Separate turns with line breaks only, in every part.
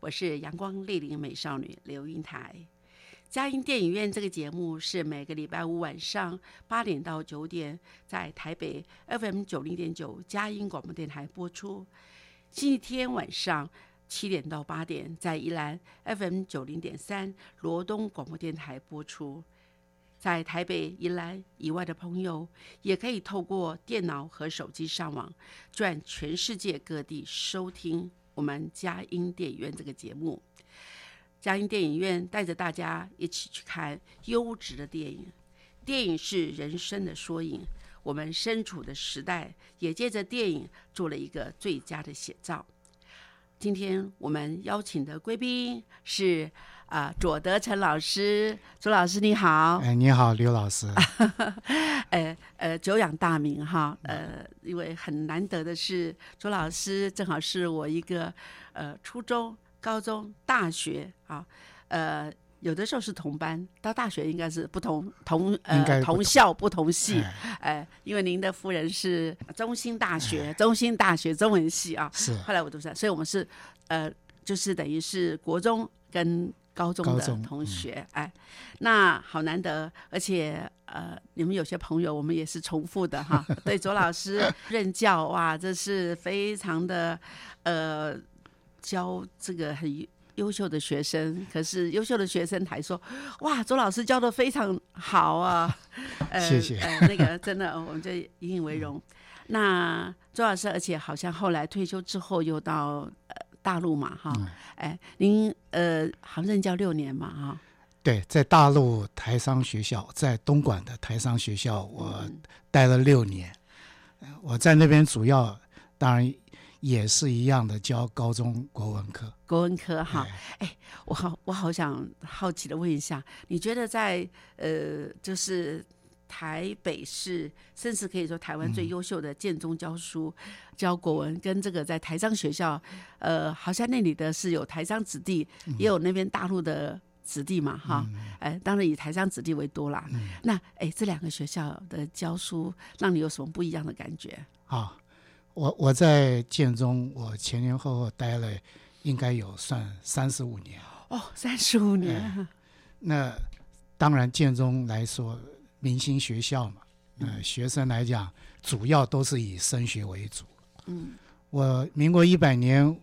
我是阳光丽丽美少女刘英台。佳音电影院这个节目是每个礼拜五晚上八点到九点，在台北 FM 九零点九佳音广播电台播出；星期天晚上七点到八点，在宜兰 FM 九零点三罗东广播电台播出。在台北、宜兰以外的朋友，也可以透过电脑和手机上网，转全世界各地收听我们佳音电影院这个节目。佳音电影院带着大家一起去看优质的电影。电影是人生的缩影，我们身处的时代也借着电影做了一个最佳的写照。今天我们邀请的贵宾是。啊，左德成老师，左老师你好。
哎，你好，刘老师。
呃呃，久仰大名哈。呃，因为很难得的是，左老师正好是我一个呃初中、高中、大学啊，呃，有的时候是同班，到大学应该是不同同呃同校不同系。哎，因为您的夫人是中兴大学，中兴大学中文系啊。
是。
后来我读上，所以我们是呃，就是等于是国中跟。高中的同学，哎，那好难得，而且呃，你们有些朋友我们也是重复的哈。对，左老师 任教哇，这是非常的呃，教这个很优秀的学生。可是优秀的学生还说，哇，左老师教的非常好啊。
谢谢。
那个真的，我们就引以为荣。那周老师，而且好像后来退休之后又到呃。大陆嘛，哈，哎，您呃，好像任教六年嘛，哈，
对，在大陆台商学校，在东莞的台商学校，我待了六年。我在那边主要，当然也是一样的教高中国文科。
国文科哈，哎，我好，我好想好奇的问一下，你觉得在呃，就是。台北市甚至可以说台湾最优秀的建中教书教国文，跟这个在台商学校，呃，好像那里的是有台商子弟，也有那边大陆的子弟嘛，哈，哎，当然以台商子弟为多啦。那哎，这两个学校的教书让你有什么不一样的感觉？
啊，我我在建中，我前前后后待了应该有算三十五年。
哦，三十五年。
那当然建中来说。明星学校嘛，呃，学生来讲，主要都是以升学为主。嗯，我民国一百年，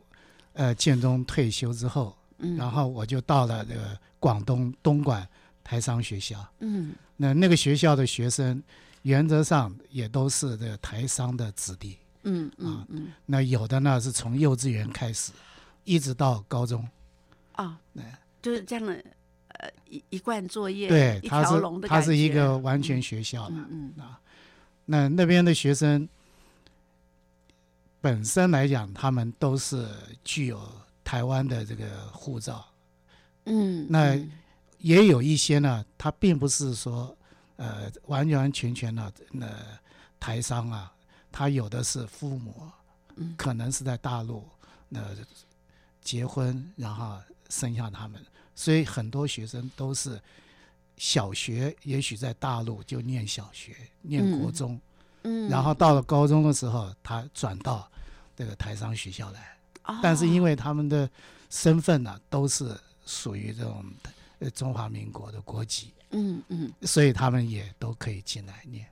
呃，建中退休之后，嗯，然后我就到了这个广东东莞台商学校。嗯，那那个学校的学生，原则上也都是这个台商的子弟。嗯嗯嗯，那有的呢是从幼稚园开始，一直到高中。
啊，对，就是这样的。呃，一一贯作业，
对，
它
是它是一个完全学校的，嗯嗯。啊，那那边的学生本身来讲，他们都是具有台湾的这个护照，嗯，那也有一些呢，他并不是说呃完完全全的那台商啊，他有的是父母，嗯，可能是在大陆那结婚，然后生下他们。所以很多学生都是小学，也许在大陆就念小学、念国中，嗯，然后到了高中的时候，他转到这个台商学校来。但是因为他们的身份呢，都是属于这种呃中华民国的国籍，嗯嗯，所以他们也都可以进来念。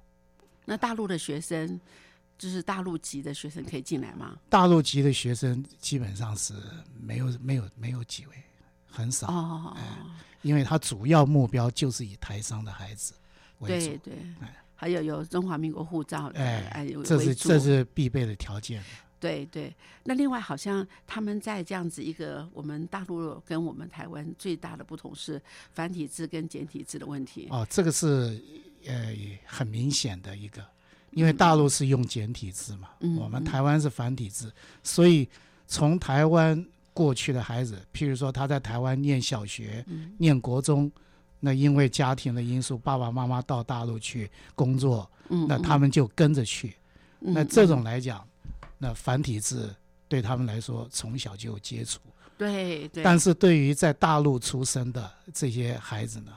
那大陆的学生，就是大陆籍的学生可以进来吗？
大陆籍的学生基本上是没有、没有、没有几位。很少哦，因为他主要目标就是以台商的孩子为
主，对对，还有有中华民国护照，
哎，这是这是必备的条件。
对对，那另外好像他们在这样子一个我们大陆跟我们台湾最大的不同是繁体字跟简体字的问题。
哦，这个是呃很明显的一个，因为大陆是用简体字嘛，我们台湾是繁体字，所以从台湾过去的孩子，譬如说他在台湾念小学、念国中，那因为家庭的因素，爸爸妈妈到大陆去工作，那他们就跟着去，那这种来讲。那繁体字对他们来说从小就有接触，
对对。
但是对于在大陆出生的这些孩子呢，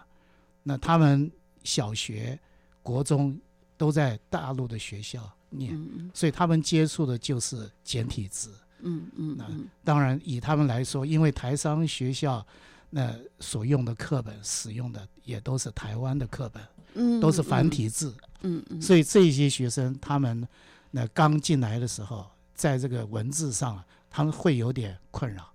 那他们小学、国中都在大陆的学校念，所以他们接触的就是简体字。
嗯嗯。那
当然以他们来说，因为台商学校那所用的课本使用的也都是台湾的课本，嗯，都是繁体字。
嗯嗯。
所以这些学生他们那刚进来的时候。在这个文字上，他们会有点困扰。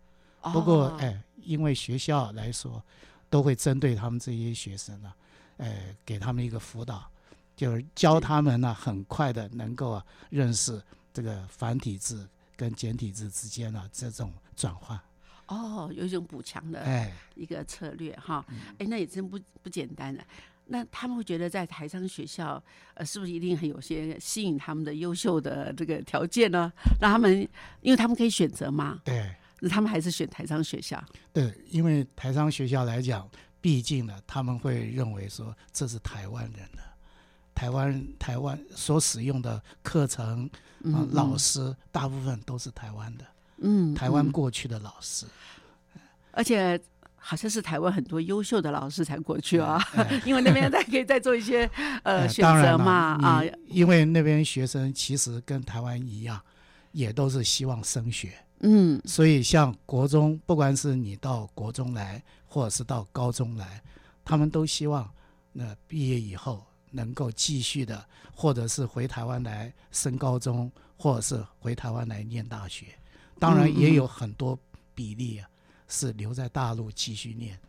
不过，哎，因为学校来说，都会针对他们这些学生呢，哎，给他们一个辅导，就是教他们呢，很快的能够啊认识这个繁体字跟简体字之间的这种转换。
哦，有一种补强的
哎
一个策略哈，哎，那也真不不简单的。那他们会觉得在台商学校，呃，是不是一定很有些吸引他们的优秀的这个条件呢？让他们，因为他们可以选择嘛。
对。
那他们还是选台商学校。
对，因为台商学校来讲，毕竟呢，他们会认为说这是台湾人的，台湾台湾所使用的课程啊，老师大部分都是台湾的。
嗯。
台湾过去的老师。
而且。好像是台湾很多优秀的老师才过去啊，因为那边再可以再做一些呃选择嘛啊。
因为那边学生其实跟台湾一样，也都是希望升学。
嗯，
所以像国中，不管是你到国中来，或者是到高中来，他们都希望那毕业以后能够继续的，或者是回台湾来升高中，或者是回台湾来念大学。当然也有很多比例啊。是留在大陆继续念，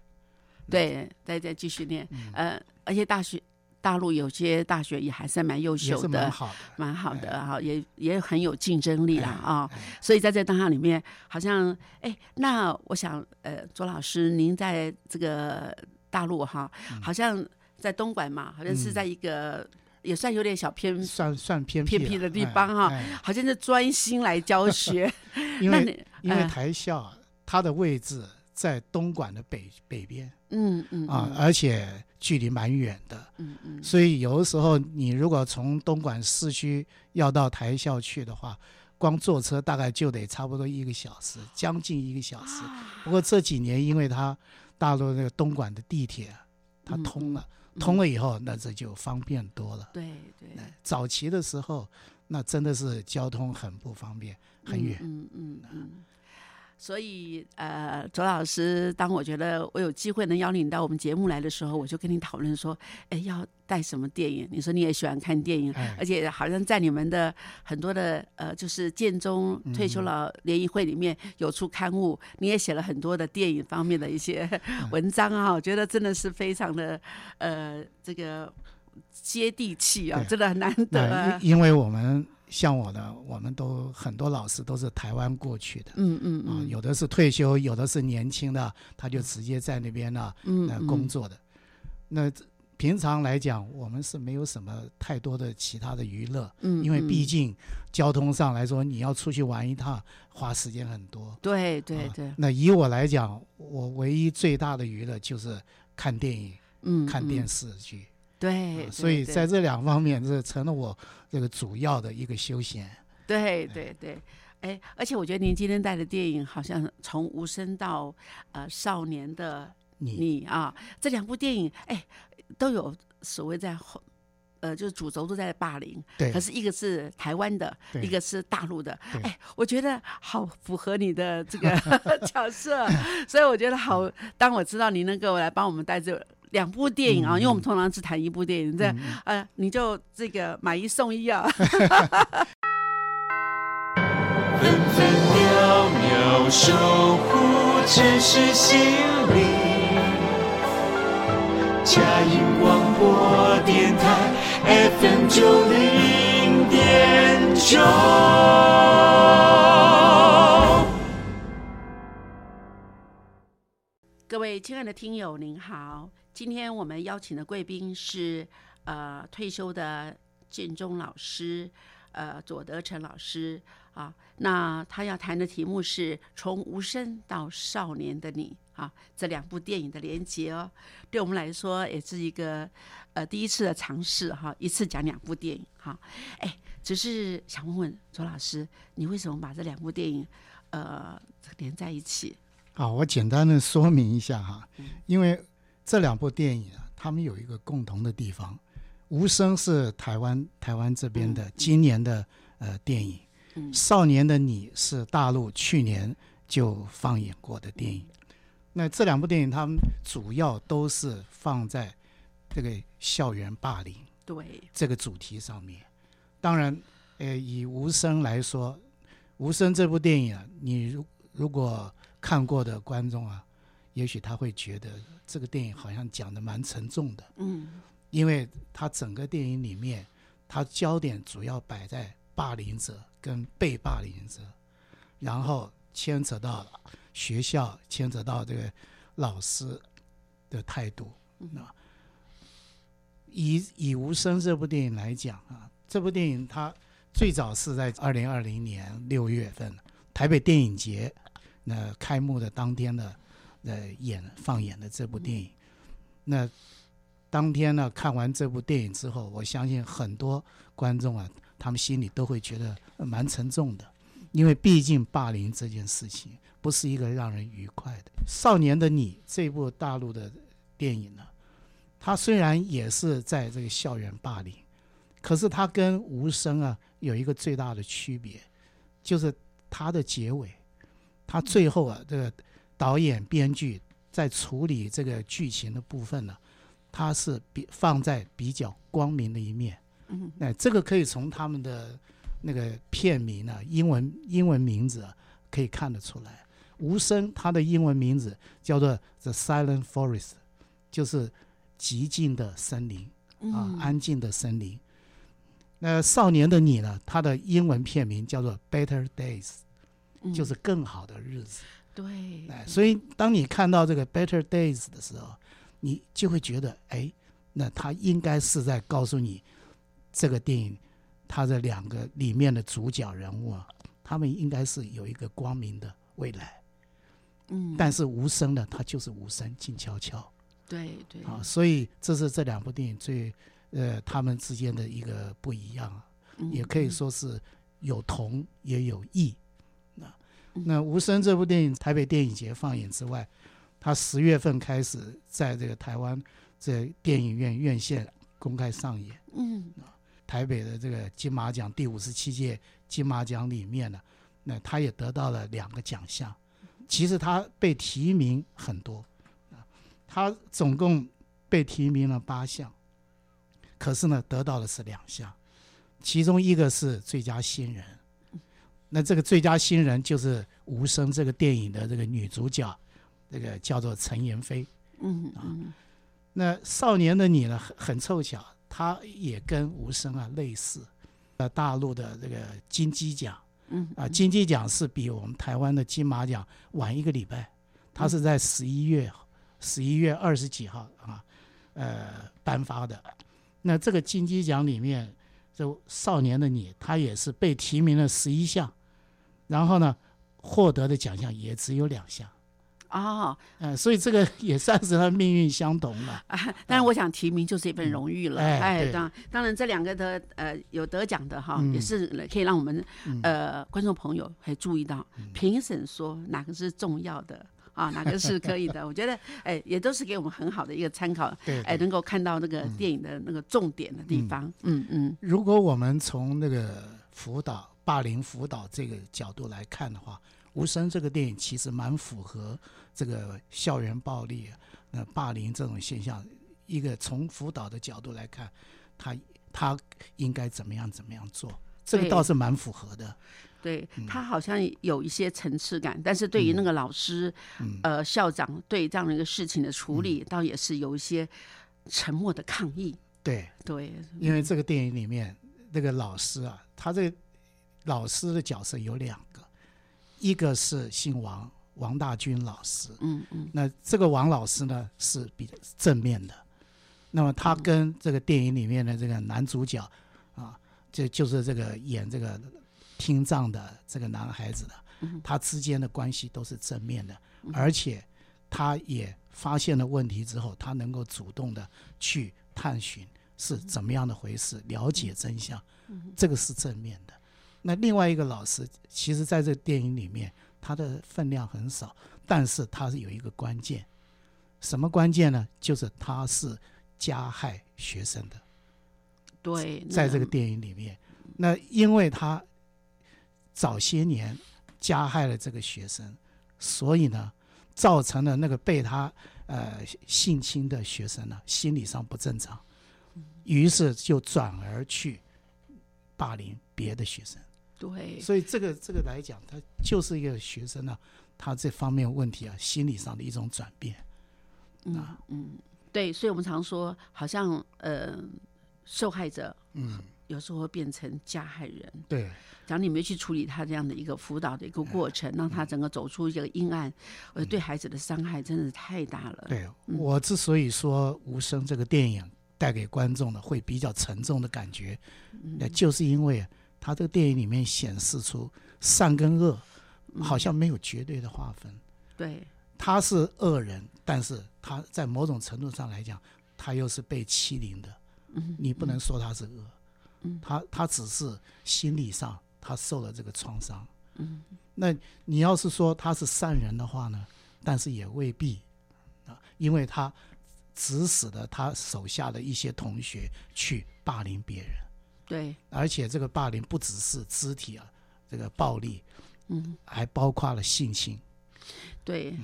对，再再继续念，呃，而且大学大陆有些大学也还是蛮优秀的，
蛮好的，
蛮好的哈，也也很有竞争力啦啊。所以在这当下里面，好像哎，那我想呃，左老师，您在这个大陆哈，好像在东莞嘛，好像是在一个也算有点小偏，
算算偏
偏僻的地方哈，好像是专心来教 学，
因为因为台校。它的位置在东莞的北北边，
嗯嗯
啊，而且距离蛮远的，
嗯嗯，
所以有的时候你如果从东莞市区要到台校去的话，光坐车大概就得差不多一个小时，将近一个小时。不过这几年因为它大陆那个东莞的地铁它通了，通了以后那这就方便多了。
对对，
早期的时候那真的是交通很不方便，很远。
嗯嗯嗯。所以，呃，左老师，当我觉得我有机会能邀请到我们节目来的时候，我就跟你讨论说，哎，要带什么电影？你说你也喜欢看电影，而且好像在你们的很多的呃，就是建中退休老联谊会里面有出刊物，你也写了很多的电影方面的一些 文章啊，我觉得真的是非常的呃，这个接地气啊，真的很难得。
因为我们。像我呢，我们都很多老师都是台湾过去的，
嗯嗯
啊，有的是退休，有的是年轻的，他就直接在那边呢，
嗯，
工作的。那平常来讲，我们是没有什么太多的其他的娱乐，
嗯，
因为毕竟交通上来说，你要出去玩一趟，花时间很多。
对对对。
那以我来讲，我唯一最大的娱乐就是看电影，
嗯，
看电视剧。
对，
所以在这两方面，这成了我这个主要的一个休闲。
对对对，哎，而且我觉得您今天带的电影，好像从无声到呃少年的你啊，这两部电影，哎，都有所谓在后，呃，就是主轴都在霸凌。
对。
可是一个是台湾的，一个是大陆的。哎，我觉得好符合你的这个 角色，所以我觉得好。当我知道您能够来帮我们带这。两部电影啊，因为我们通常只谈一部电影，这呃，你就这个买一送一啊。分分秒秒守护。
城市心灵。嘉音广播电台 FM 九零点九。
各位亲爱的听友，您好，今天我们邀请的贵宾是呃退休的建中老师，呃左德成老师啊。那他要谈的题目是从无声到少年的你。啊，这两部电影的连接哦，对我们来说也是一个呃第一次的尝试哈，一次讲两部电影哈。哎，只是想问问左老师，你为什么把这两部电影呃连在一起？
好，我简单的说明一下哈，因为这两部电影啊，他们有一个共同的地方，《无声》是台湾台湾这边的今年的呃电影，《少年的你》是大陆去年就放映过的电影。那这两部电影，他们主要都是放在这个校园霸凌
对。
这个主题上面。当然，呃，以《无声》来说，《无声》这部电影啊，你如如果看过的观众啊，也许他会觉得这个电影好像讲的蛮沉重的。
嗯，
因为他整个电影里面，他焦点主要摆在霸凌者跟被霸凌者，然后牵扯到。学校牵扯到这个老师的态度那。以以无声这部电影来讲啊，这部电影它最早是在二零二零年六月份台北电影节那开幕的当天的呃演放演的这部电影。那当天呢看完这部电影之后，我相信很多观众啊，他们心里都会觉得蛮沉重的，因为毕竟霸凌这件事情。不是一个让人愉快的。少年的你这部大陆的电影呢，它虽然也是在这个校园霸凌，可是它跟无声啊有一个最大的区别，就是它的结尾，它最后啊这个导演编剧在处理这个剧情的部分呢，他是比放在比较光明的一面。
嗯，
那这个可以从他们的那个片名呢，英文英文名字可以看得出来。无声，它的英文名字叫做《The Silent Forest》，就是寂静的森林啊，安静的森林。那少年的你呢？它的英文片名叫做《Better Days》，就是更好的日子。
对，
哎，所以当你看到这个《Better Days》的时候，你就会觉得，哎，那他应该是在告诉你，这个电影它的两个里面的主角人物啊，他们应该是有一个光明的未来。
嗯，
但是无声的，它就是无声，静悄悄。
对对
啊，所以这是这两部电影最呃他们之间的一个不一样，也可以说是有同也有异。那那无声这部电影，台北电影节放映之外，它十月份开始在这个台湾这电影院院线公开上演。
嗯，
台北的这个金马奖第五十七届金马奖里面呢，那他也得到了两个奖项。其实他被提名很多，啊，他总共被提名了八项，可是呢，得到的是两项，其中一个是最佳新人，那这个最佳新人就是《无声》这个电影的这个女主角，这个叫做陈妍霏，
嗯
啊，那《少年的你》呢，很很凑巧，他也跟《无声》啊类似，呃，大陆的这个金鸡奖。
嗯
啊，金鸡奖是比我们台湾的金马奖晚一个礼拜，它是在十一月十一月二十几号啊，呃颁发的。那这个金鸡奖里面，就少年的你，他也是被提名了十一项，然后呢，获得的奖项也只有两项。
哦，
呃，所以这个也算是他命运相同了。
啊，当然，我想提名就是一份荣誉了。哎，
当
当然，这两个的呃有得奖的哈，也是可以让我们呃观众朋友可以注意到，评审说哪个是重要的啊，哪个是可以的。我觉得哎，也都是给我们很好的一个参考。
对，
哎，能够看到那个电影的那个重点的地方。嗯嗯。
如果我们从那个辅导霸凌辅导这个角度来看的话，《无声》这个电影其实蛮符合。这个校园暴力、呃霸凌这种现象，一个从辅导的角度来看，他他应该怎么样怎么样做，这个倒是蛮符合的。
对他好像有一些层次感，但是对于那个老师，呃，校长对这样的一个事情的处理，倒也是有一些沉默的抗议。
对
对，
因为这个电影里面那个老师啊，他这个老师的角色有两个，一个是姓王，王大军老师。
嗯嗯。
那这个王老师呢是比较正面的，那么他跟这个电影里面的这个男主角啊，就就是这个演这个听障的这个男孩子的，他之间的关系都是正面的，而且他也发现了问题之后，他能够主动的去探寻是怎么样的回事，了解真相，这个是正面的。那另外一个老师，其实在这个电影里面，他的分量很少，但是他是有一个关键，什么关键呢？就是他是加害学生的。
对，
在这个电影里面，那因为他早些年加害了这个学生，所以呢，造成了那个被他呃性侵的学生呢心理上不正常，于是就转而去霸凌别的学生。
对，
所以这个这个来讲，他就是一个学生呢，他这方面问题啊，心理上的一种转变。
嗯嗯，对，所以我们常说，好像呃，受害者
嗯，
有时候会变成加害人。
对，
假如你没去处理他这样的一个辅导的一个过程，让他整个走出一个阴暗，呃，对孩子的伤害真的是太大了。
对我之所以说《无声》这个电影带给观众的会比较沉重的感觉，那就是因为。他这个电影里面显示出善跟恶，好像没有绝对的划分。
对，
他是恶人，但是他在某种程度上来讲，他又是被欺凌的。
嗯，
你不能说他是恶。
嗯，
他他只是心理上他受了这个创伤。
嗯，
那你要是说他是善人的话呢？但是也未必啊，因为他指使了他手下的一些同学去霸凌别人。
对，
而且这个霸凌不只是肢体啊，这个暴力，
嗯，
还包括了性侵，
对，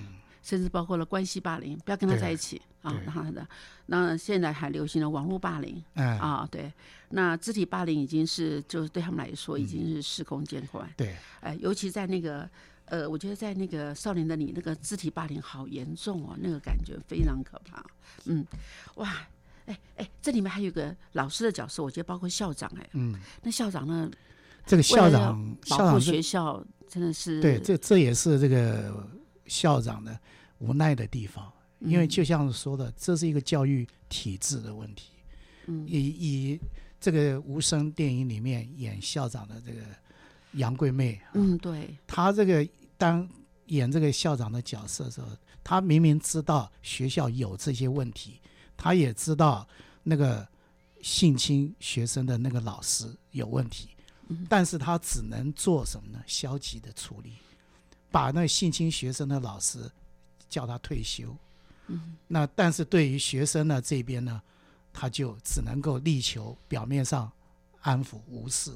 甚至包括了关系霸凌，不要跟他在一起啊，然后的，那现在还流行了网络霸凌，啊，对，那肢体霸凌已经是，就是对他们来说已经是司空见惯，
对，
哎，尤其在那个，呃，我觉得在那个少年的你，那个肢体霸凌好严重哦，那个感觉非常可怕，嗯，哇。哎哎，这里面还有个老师的角色，我觉得包括校长哎，
嗯，
那校长呢？
这个校长
保护学校真的是
对，这这也是这个校长的无奈的地方，因为就像说的，这是一个教育体制的问题。
嗯，
以以这个无声电影里面演校长的这个杨贵妹，
嗯，对，
她这个当演这个校长的角色的时候，他明明知道学校有这些问题。他也知道那个性侵学生的那个老师有问题，但是他只能做什么呢？消极的处理，把那性侵学生的老师叫他退休。
嗯，
那但是对于学生呢这边呢，他就只能够力求表面上安抚无视，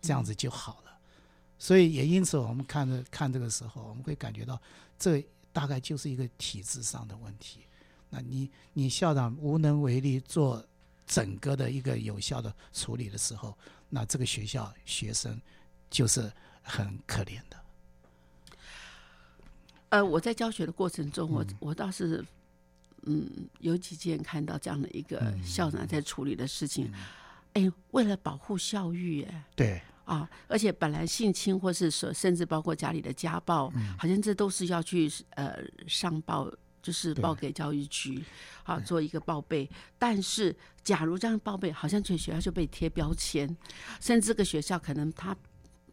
这样子就好了。所以也因此，我们看着看这个时候，我们会感觉到这大概就是一个体制上的问题。那你你校长无能为力做整个的一个有效的处理的时候，那这个学校学生就是很可怜的。
呃，我在教学的过程中，我我倒是嗯有几件看到这样的一个校长在处理的事情，哎，为了保护校誉，哎，
对
啊，而且本来性侵或是说甚至包括家里的家暴，好像这都是要去呃上报。就是报给教育局，好，做一个报备。但是，假如这样报备，好像全学校就被贴标签，甚至这个学校可能它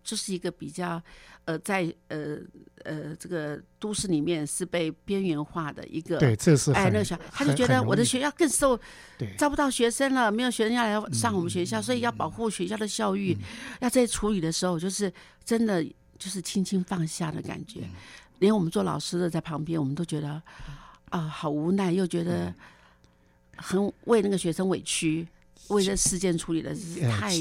就是一个比较呃，在呃呃这个都市里面是被边缘化的一个。
对，这是
哎，那个小他就觉得我的学校更受
对
招不到学生了，没有学生要来上我们学校，所以要保护学校的校誉。要在处理的时候，就是真的就是轻轻放下的感觉。连我们做老师的在旁边，我们都觉得啊，好无奈，又觉得很为那个学生委屈，为这事件处理的是太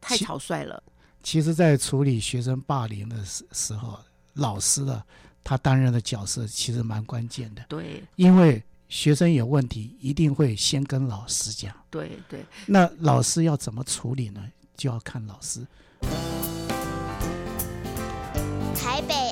太草率了。
其实，在处理学生霸凌的时时候，老师的他担任的角色其实蛮关键的。
对，
因为学生有问题，一定会先跟老师讲。
对对。
那老师要怎么处理呢？就要看老师。
台北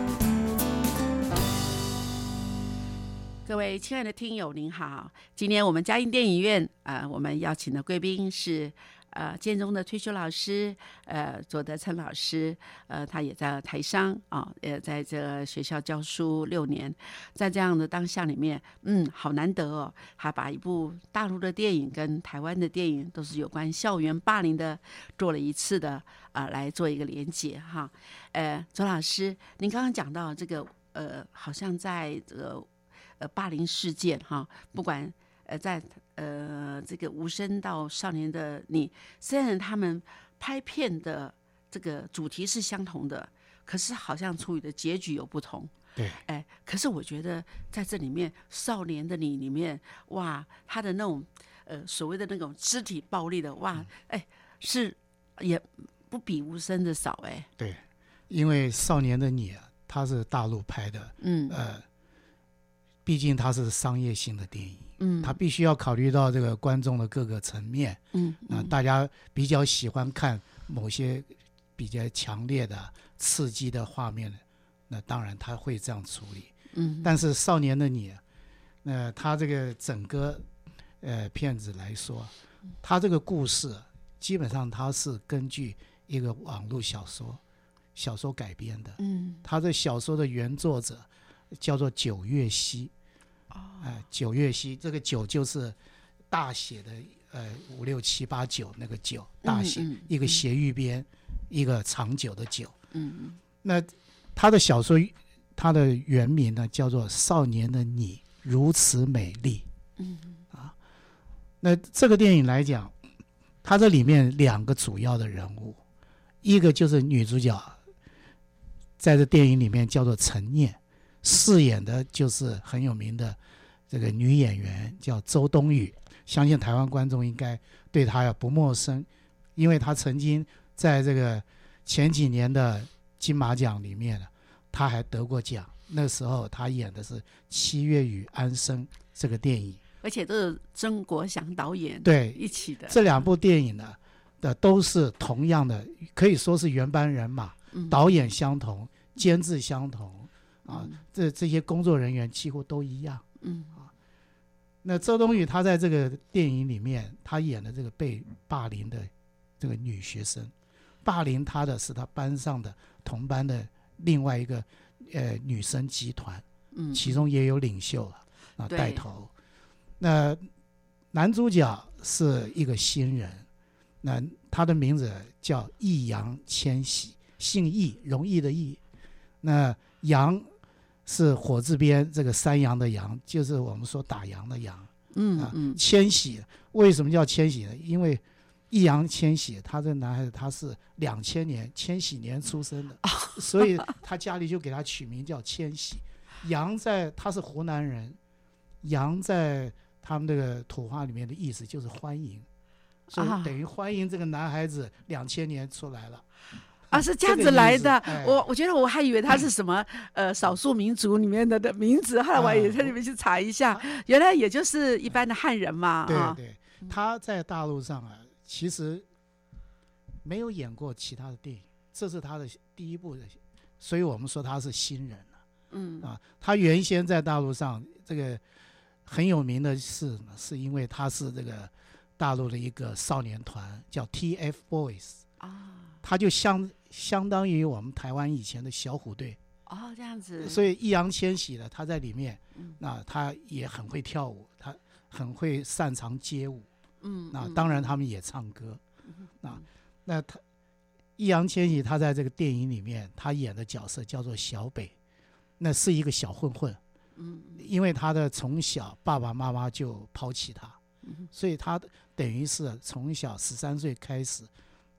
各位亲爱的听友，您好！今天我们嘉音电影院啊，我们邀请的贵宾是呃建中的退休老师呃左德成老师，呃他也在台商啊，也在这学校教书六年，在这样的当下里面，嗯，好难得哦，还把一部大陆的电影跟台湾的电影都是有关校园霸凌的，做了一次的啊来做一个连接哈。呃，左老师，您刚刚讲到这个呃，好像在这个。呃，霸凌事件哈，不管呃，在呃这个无声到少年的你，虽然他们拍片的这个主题是相同的，可是好像处理的结局有不同。
对，
哎，可是我觉得在这里面，少年的你里面，哇，他的那种呃所谓的那种肢体暴力的，哇，哎，是也不比无声的少哎。
对，因为少年的你啊，他是大陆拍的，嗯呃。毕竟它是商业性的电影，嗯，它必须要考虑到这个观众的各个层面，嗯，那大家比较喜欢看某些比较强烈的、刺激的画面，那当然他会这样处理，嗯。但是《少年的你》，那他这个整个呃片子来说，他这个故事基本上他是根据一个网络小说小说改编的，嗯，他的小说的原作者。叫做九月溪，哎，九月溪这个九就是大写的，呃，五六七八九那个九大写，一个斜玉边，一个长久的久。嗯嗯。那他的小说，他的原名呢叫做《少年的你如此美丽》。嗯嗯。啊，那这个电影来讲，它这里面两个主要的人物，一个就是女主角，在这电影里面叫做陈念。饰演的就是很有名的这个女演员，叫周冬雨。相信台湾观众应该对她呀不陌生，因为她曾经在这个前几年的金马奖里面呢，她还得过奖。那时候她演的是《七月与安生》这个电影，
而且都是曾国祥导演
对
一起的。
这两部电影呢的都是同样的，可以说是原班人马，导演相同，监制相同。啊，这这些工作人员几乎都一样。嗯啊，那周冬雨她在这个电影里面，她演的这个被霸凌的这个女学生，霸凌她的是她班上的同班的另外一个呃女生集团，嗯，其中也有领袖了啊带头。那男主角是一个新人，那他的名字叫易烊千玺，姓易，容易的易。那杨。是火字边这个山羊的羊，就是我们说打羊的羊。嗯啊，千玺为什么叫千玺呢？因为易烊千玺，他这男孩子他是两千年千禧年出生的，所以他家里就给他取名叫千玺。羊在他是湖南人，羊在他们这个土话里面的意思就是欢迎，所以等于欢迎这个男孩子两千年出来了。
啊，是这样子来的。我我觉得我还以为他是什么呃少数民族里面的的名字，后来我也在里面去查一下，原来也就是一般的汉人嘛。
对对，他在大陆上啊，其实没有演过其他的电影，这是他的第一部的，所以我们说他是新人了。嗯啊，他原先在大陆上这个很有名的是，是因为他是这个大陆的一个少年团，叫 TFBOYS 啊，他就相。相当于我们台湾以前的小虎队。
哦，这样子。
所以易烊千玺呢，他在里面，那他也很会跳舞，他很会擅长街舞，嗯，那当然他们也唱歌，啊，那他易烊千玺他在这个电影里面，他演的角色叫做小北，那是一个小混混，嗯，因为他的从小爸爸妈妈就抛弃他，所以他等于是从小十三岁开始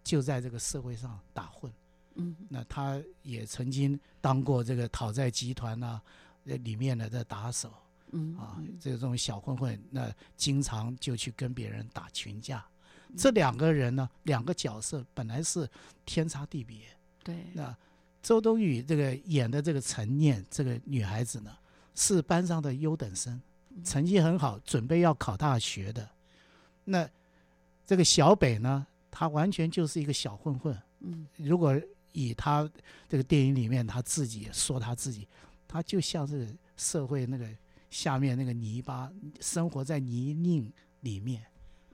就在这个社会上打混。嗯，那他也曾经当过这个讨债集团呐，里面的这打手，
嗯
啊，这种小混混，那经常就去跟别人打群架。这两个人呢，两个角色本来是天差地别。
对，
那周冬雨这个演的这个陈念这个女孩子呢，是班上的优等生，成绩很好，准备要考大学的。那这个小北呢，他完全就是一个小混混。
嗯，
如果以他这个电影里面他自己说他自己，他就像是社会那个下面那个泥巴，生活在泥泞里面。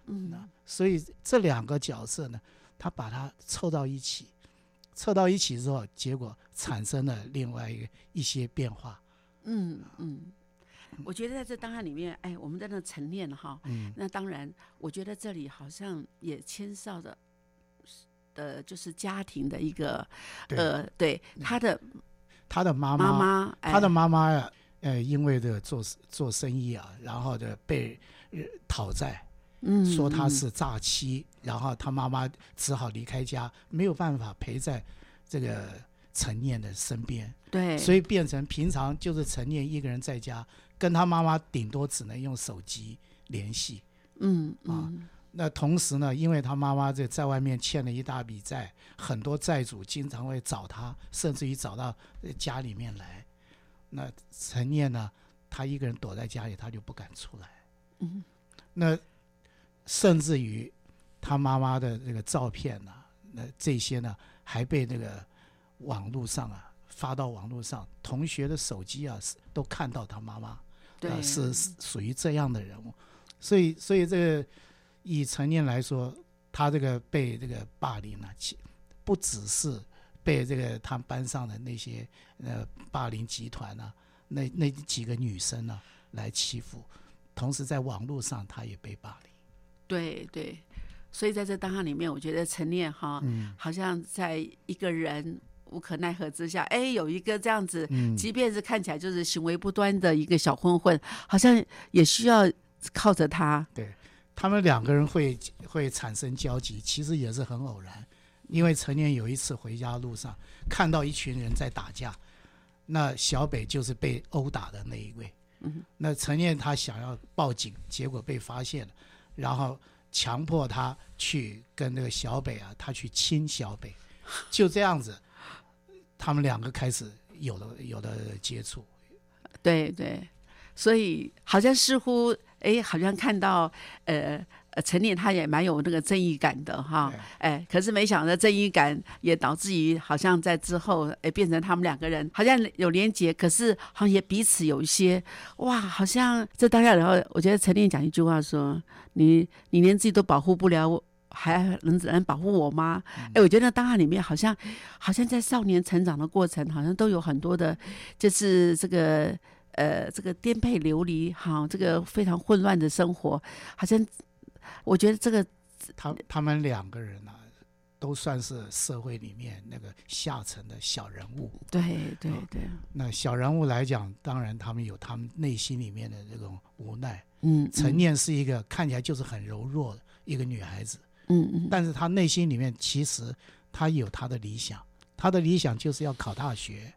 嗯，
所以这两个角色呢，他把它凑到一起，凑到一起之后，结果产生了另外一个一些变化。
嗯嗯，我觉得在这档案里面，哎，我们在那陈念哈，
嗯，
那当然，我觉得这里好像也牵涉的，呃，就是家庭的一个，呃，对他的
他的妈
妈
妈，
妈，哎
他的妈妈呀，呃，因为这个做做生意啊，然后的被呃讨债，
嗯
说他
嗯。
是诈欺，然后他妈妈只好离开家，没有办法陪在这个陈念的身边，
对，
所以变成平常就是陈念一个人在家，跟他妈妈顶多只能用手机联系。
嗯
啊
嗯
那同时呢，因为他妈妈在在外面欠了一大笔债，很多债主经常会找他，甚至于找到呃家里面来。那陈念呢，他一个人躲在家里，他就不敢出来。
嗯，
那甚至于他妈妈的这个照片呢、那这些呢，还被那个网络上啊发到网络上，同学的手机啊都看到他妈妈。
对
呃，是是属于这样的人物，所以所以这个以陈念来说，他这个被这个霸凌呢，其不只是被这个他们班上的那些呃霸凌集团呢、那那几个女生呢来欺负，同时在网络上他也被霸凌。
对对，所以在这档案里面，我觉得陈念哈，
嗯。
好像在一个人无可奈何之下，哎，有一个这样子，
嗯，
即便是看起来就是行为不端的一个小混混，好像也需要靠着他。
对他们两个人会会产生交集，其实也是很偶然。因为陈年有一次回家路上看到一群人在打架，那小北就是被殴打的那一位。
嗯，
那陈念他想要报警，结果被发现了，然后强迫他去跟那个小北啊，他去亲小北，就这样子，他们两个开始有了有了接触。
对对，所以好像似乎哎，好像看到呃呃陈念他也蛮有那个正义感的哈，哎，可是没想到正义感也导致于好像在之后哎变成他们两个人好像有连结，可是好像也彼此有一些哇，好像这当下然后我觉得陈念讲一句话说，你你连自己都保护不了我。还能能保护我吗？哎、我觉得档案里面好像，好像在少年成长的过程，好像都有很多的，就是这个呃，这个颠沛流离，哈，这个非常混乱的生活，好像我觉得这个
他他们两个人啊，都算是社会里面那个下层的小人物。
对对对，
那小人物来讲，当然他们有他们内心里面的这种无奈。
嗯，
陈念是一个看起来就是很柔弱的一个女孩子，
嗯嗯，
但是他内心里面其实他有他的理想，他的理想就是要考大学，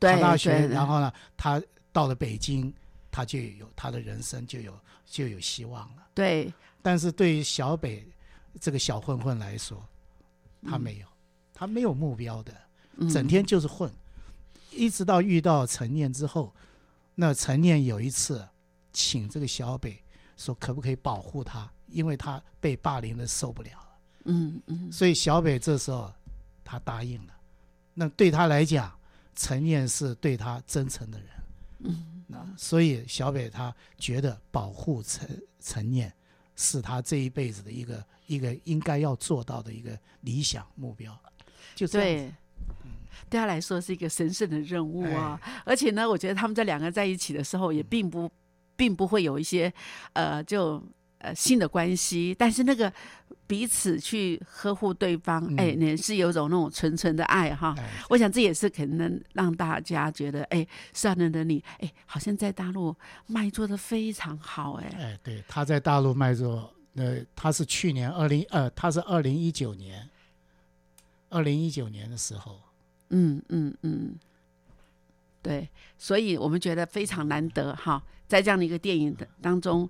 对
考大学，然后呢，他到了北京，他就有他的人生就有就有希望了。
对，
但是对于小北这个小混混来说，他没有，他没有目标的，
嗯。
整天就是混，一直到遇到陈念之后，那陈念有一次请这个小北说可不可以保护他，因为他被霸凌的受不了了，
嗯嗯
所以小北这时候他答应了。那对他来讲，陈念是对他真诚的人，
嗯，
那所以小北他觉得保护陈陈念是他这一辈子的一个一个应该要做到的一个理想目标，就这样。
对。对他来说是一个神圣的任务啊，而且呢，我觉得他们这两个在一起的时候，也并不，并不会有一些，呃，就呃新的关系，但是那个彼此去呵护对方，
嗯。
哎，也是有一种那种纯纯的爱哈。
哎，
我想这也是可能让大家觉得，哎，算了的你，哎，好像在大陆卖做的非常好，哎，
哎，对，他在大陆卖座，呃，他是去年二零呃，他是二零一九年，二零一九年的时候，
嗯嗯嗯，对，所以我们觉得非常难得哈，在这样的一个电影的当中，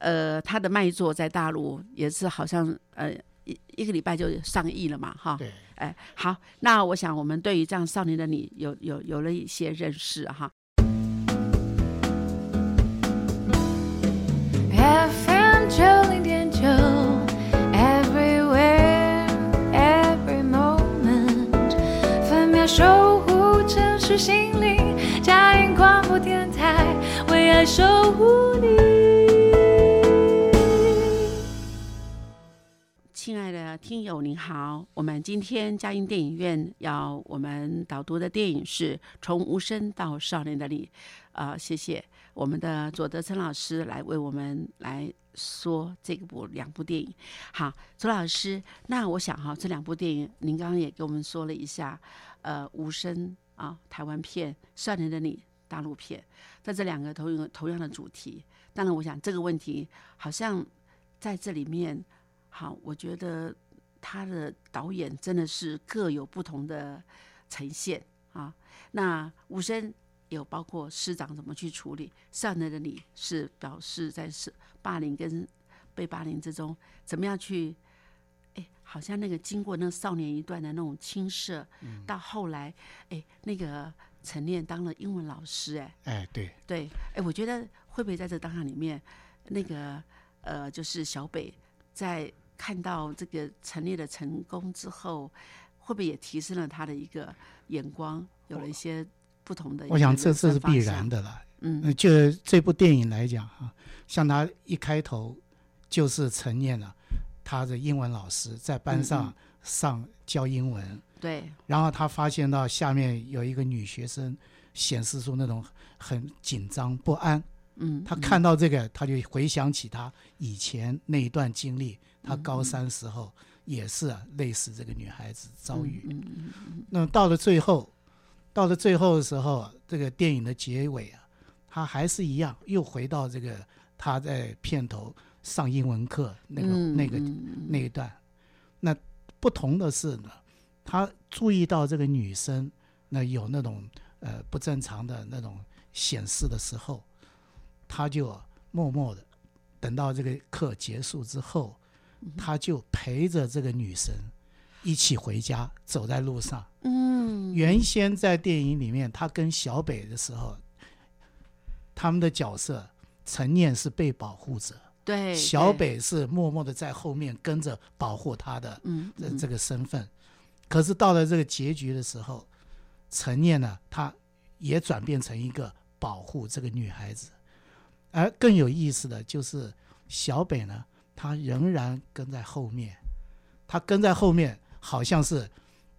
呃，他的卖座在大陆也是好像呃一一个礼拜就上亿了嘛哈。
对，
哎，好，那我想我们对于这样少年的你有有有了一些认识哈。
FM 九零点九，Everywhere Every Moment，分秒守护城市心灵，嘉音广播电台为爱守护你。
亲爱的听友您好，我们今天嘉音电影院要我们导读的电影是《从无声到少年的你》，啊、谢谢我们的左德成老师来为我们来说这部两部电影。好，左老师，那我想哈，这两部电影您刚刚也给我们说了一下，呃，无声啊，台湾片，《少年的你》大陆片，在这两个同样同样的主题，当然，我想这个问题好像在这里面。好，我觉得他的导演真的是各有不同的呈现啊。那武生有包括师长怎么去处理，善良的你是表示在是霸凌跟被霸凌之中，怎么样去？哎，好像那个经过那少年一段的那种青涩，到后来，哎，那个陈念当了英文老师，哎，
哎，对，
对，哎，我觉得会不会在这当下里面，那个呃，就是小北在看到这个陈列的成功之后，会不会也提升了他的一个眼光，有了一些不同的
我想这这是必然。的了。
嗯
呃就这部电影来讲哈，像他一开头就是陈念了他的英文老师在班
嗯
上上教英文，
对，
然后他发现到下面有一个女学生显示出那种很紧张不安，
嗯，
他
嗯
看到这个，他就回想起他以前那一段经历，他
嗯
高三时候也是啊类似这个女孩子遭遇。
嗯
那么到了最后，到了最后的时候啊，这个电影的结尾啊，他还是一样，又回到这个他在片头上英文课那个、
嗯
那个、那一段。那不同的是呢，他注意到这个女生那有那种呃不正常的那种显示的时候，他就默默的等到这个课结束之后，他就陪着这个女神一起回家，走在路上。
嗯，
原先在电影里面，他跟小北的时候，他们的角色陈念是被保护者，
对
小北是默默的在后面跟着保护他的
嗯
这个身份。可是到了这个结局的时候，陈念呢，他也转变成一个保护这个女孩子。而更有意思的就是小北呢，他仍然跟在后面，他跟在后面，好像是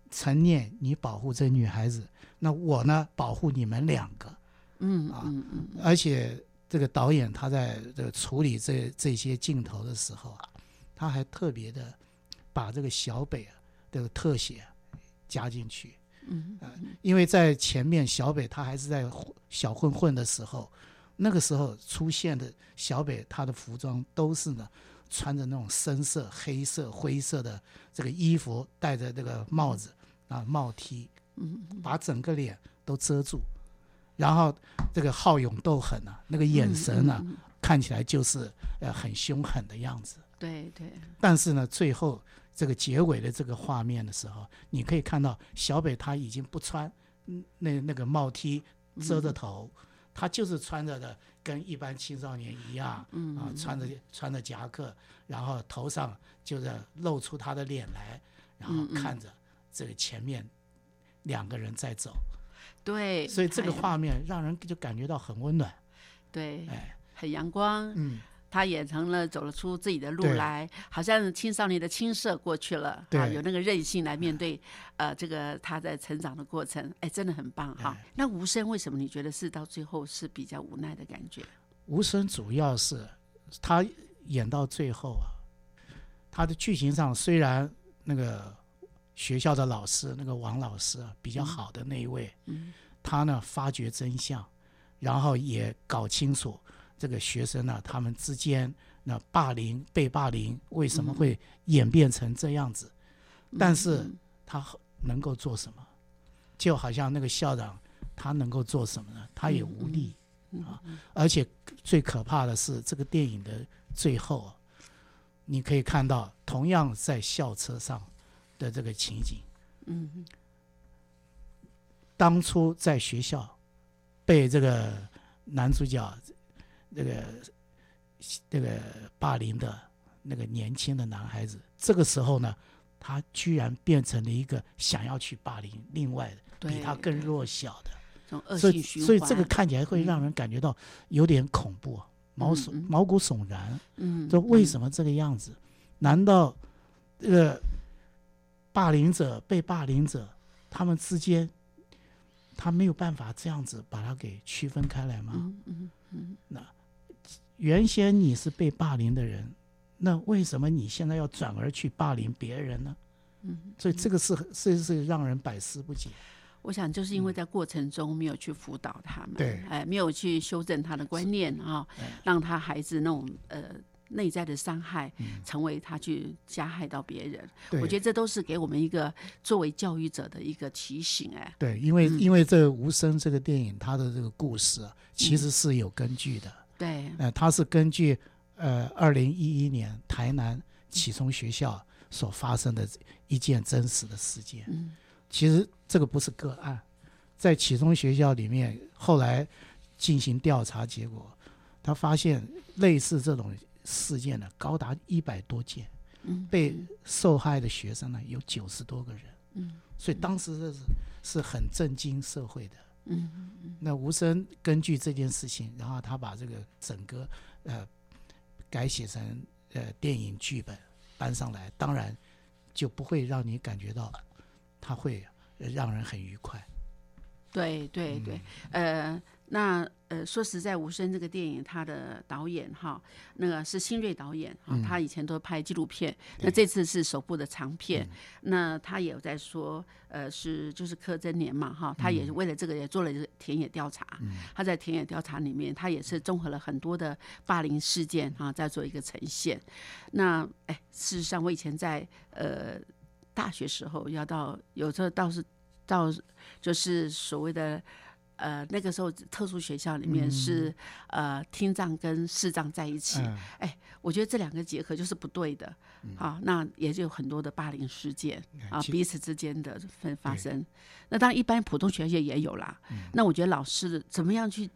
陈念你保护这女孩子，那我呢保护你们两个。
嗯
啊
嗯嗯
而且这个导演他在这个处理这这些镜头的时候啊，他还特别的把这个小北啊的特写啊加进去。
嗯
呃因为在前面小北他还是在混小混混的时候，那个时候出现的小北他的服装都是呢穿着那种深色、黑色、灰色的这个衣服，戴着这个帽子啊帽 T，
嗯
把整个脸都遮住，然后这个好勇斗狠啊，那个眼神啊，
嗯嗯嗯。
看起来就是呃很凶狠的样子。
对对，
但是呢，最后这个结尾的这个画面的时候，你可以看到小北他已经不穿嗯那那个帽 T 遮着头，他就是穿着的跟一般青少年一样，
嗯
啊，穿着穿着夹克，然后头上就是露出他的脸来，然后看着这个前面两个人在走，
对，
所以这个画面让人就感觉到很温暖，
对
哎，
很阳光，
嗯，
他也成了走了出自己的路来，好像青少年的青涩过去了，啊，有那个韧性来面对，呃，这个他在成长的过程，哎，真的很棒哈。
哎。
那无声为什么你觉得是到最后是比较无奈的感觉？
无声主要是他演到最后啊，他的剧情上虽然那个学校的老师那个王老师啊比较好的那一位，
嗯。
他呢发掘真相，然后也搞清楚这个学生呢他们之间那霸凌被霸凌为什么会演变成这样子，但是
嗯
他能够做什么？就好像那个校长他能够做什么呢？他也无力啊。而且最可怕的是，这个电影的最后，你可以看到同样在校车上的这个情景。嗯，当初在学校被这个男主角那个那个霸凌的那个年轻的男孩子，这个时候呢，他居然变成了一个想要去霸凌另外的比他更弱小
的，
所以所以这个看起来会让人感觉到有点恐怖，毛悚毛骨悚然。嗯，这为什么这个样子？难道这个？霸凌者、被霸凌者，他们之间，他没有办法这样子把他给区分开来吗？嗯嗯嗯。那原先你是被霸凌的人，那为什么你现在要转而去霸凌别人呢？嗯。所以这个是是是让人百思不解。
我想就是因为在过程中没有去辅导他们，
对，
哎，没有去修正他的观念啊，让他孩子那种呃。内在的伤害，成为他去加害到别人，我觉得这都是给我们一个作为教育者的一个提醒。哎，
对，因为因为这《无声》这个电影，它的这个故事啊，其实是有根据的。
对，
呃，它是根据呃二零一一年台南启聪学校所发生的一件真实的事件。嗯，其实这个不是个案，在启聪学校里面后来进行调查，结果他发现类似这种。事件呢高达一百多件，被受害的学生呢有九十多个人，嗯，所以当时是是很震惊社会的，嗯嗯那吴声根据这件事情，然后他把这个整个呃改写成呃电影剧本搬上来，当然就不会让你感觉到他会让人很愉快。
对对对，呃。那呃，说实在，《无声》这个电影，他的导演哈，那个是新锐导演啊，他以前都拍纪录片，那这次是首部的长片。那他也有在说，呃，是就是柯震年嘛哈，他也是为了这个也做了田野调查。他在田野调查里面，他也是综合了很多的霸凌事件哈，在做一个呈现。那哎，事实上，我以前在呃大学时候要到，有时候倒是到就是所谓的。呃，那个时候特殊学校里面是呃听障跟视障在一起，哎，我觉得这两个结合就是不对的，啊，那也就有很多的霸凌事件啊，彼此之间的分发生。那当然，一般普通学校也有啦。那我觉得老师怎么样去？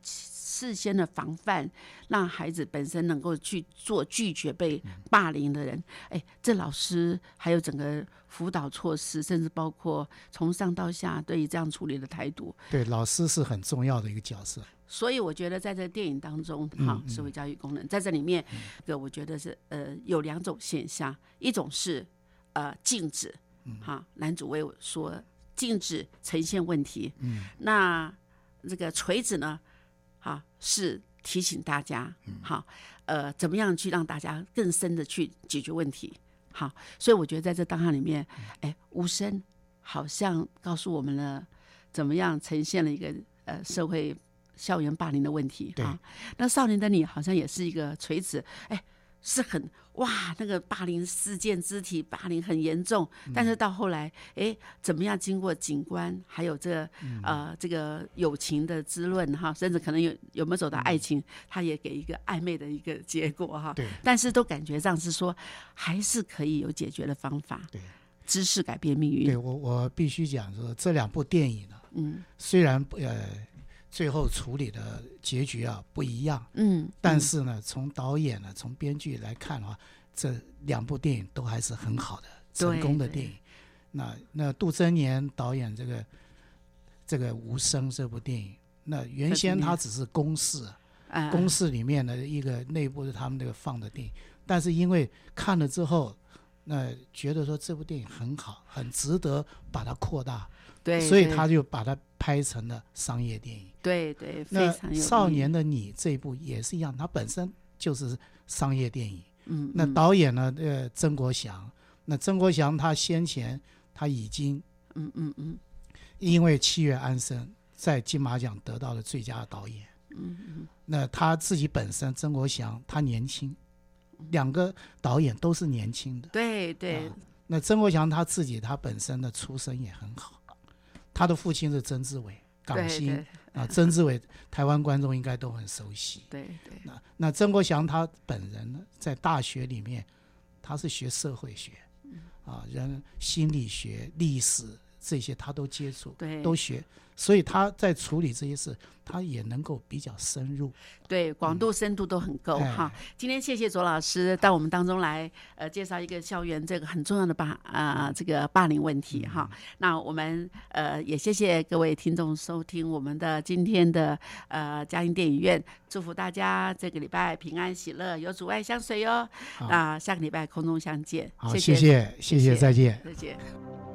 事先的防范，让孩子本身能够去做拒绝被霸凌的人。哎，这老师还有整个辅导措施，甚至包括从上到下对于这样处理的态度。
对，老师是很重要的一个角色。
所以我觉得在这电影当中，哈，社会教育功能在这里面，个我觉得是呃有两种现象，一种是呃禁止，哈，男主为我说禁止呈现问题。嗯，那这个锤子呢？啊，是提醒大家，好，呃，怎么样去让大家更深的去解决问题？好，所以我觉得在这当下里面，哎，无声好像告诉我们了怎么样呈现了一个呃社会校园霸凌的问题啊。那少年的你好像也是一个锤子，哎。是很哇，那个霸凌事件、肢体霸凌很严重，但是到后来，哎，怎么样？经过警官还有这个呃这个友情的滋润哈，甚至可能有有没有走到爱情，他也给一个暧昧的一个结果哈。
对。
但是都感觉上是说，还是可以有解决的方法。
对。
知识改变命运。
对我我必须讲说，这两部电影呢，嗯，虽然呃。最后处理的结局啊不一样，嗯，但是呢，从导演呢，从编剧来看的话，这两部电影都还是很好的成功的电影。那那杜真年导演这个这个《无声》这部电影，那原先他只是公式，公式里面的一个内部的他们那个放的电影，但是因为看了之后，那觉得说这部电影很好，很值得把它扩大。
对，
所以他就把它拍成了商业电影。
对对，
那少年的你这一部也是一样，它本身就是商业电影。嗯，那导演呢？呃，曾国祥。那曾国祥他先前他已经，嗯嗯嗯，因为《七月安生》在金马奖得到了最佳导演。嗯嗯。那他自己本身，曾国祥他年轻，两个导演都是年轻的。
对对。
那曾国祥他自己他本身的出身也很好。他的父亲是曾志伟，港星啊，曾志伟，台湾观众应该都很熟悉。
对对。
那那曾国祥他本人呢，在大学里面，他是学社会学，啊，人心理学、历史这些他都接触，
对，
都学。所以他在处理这些事，他也能够比较深入，
对，广度深度都很够哈。今天谢谢左老师到我们当中来，呃，介绍一个校园这个很重要的霸啊这个霸凌问题哈。那我们呃也谢谢各位听众收听我们的今天的呃嘉音电影院，祝福大家这个礼拜平安喜乐，有阻碍相随哟。那下个礼拜空中相见，
谢谢谢谢，再见，
再见。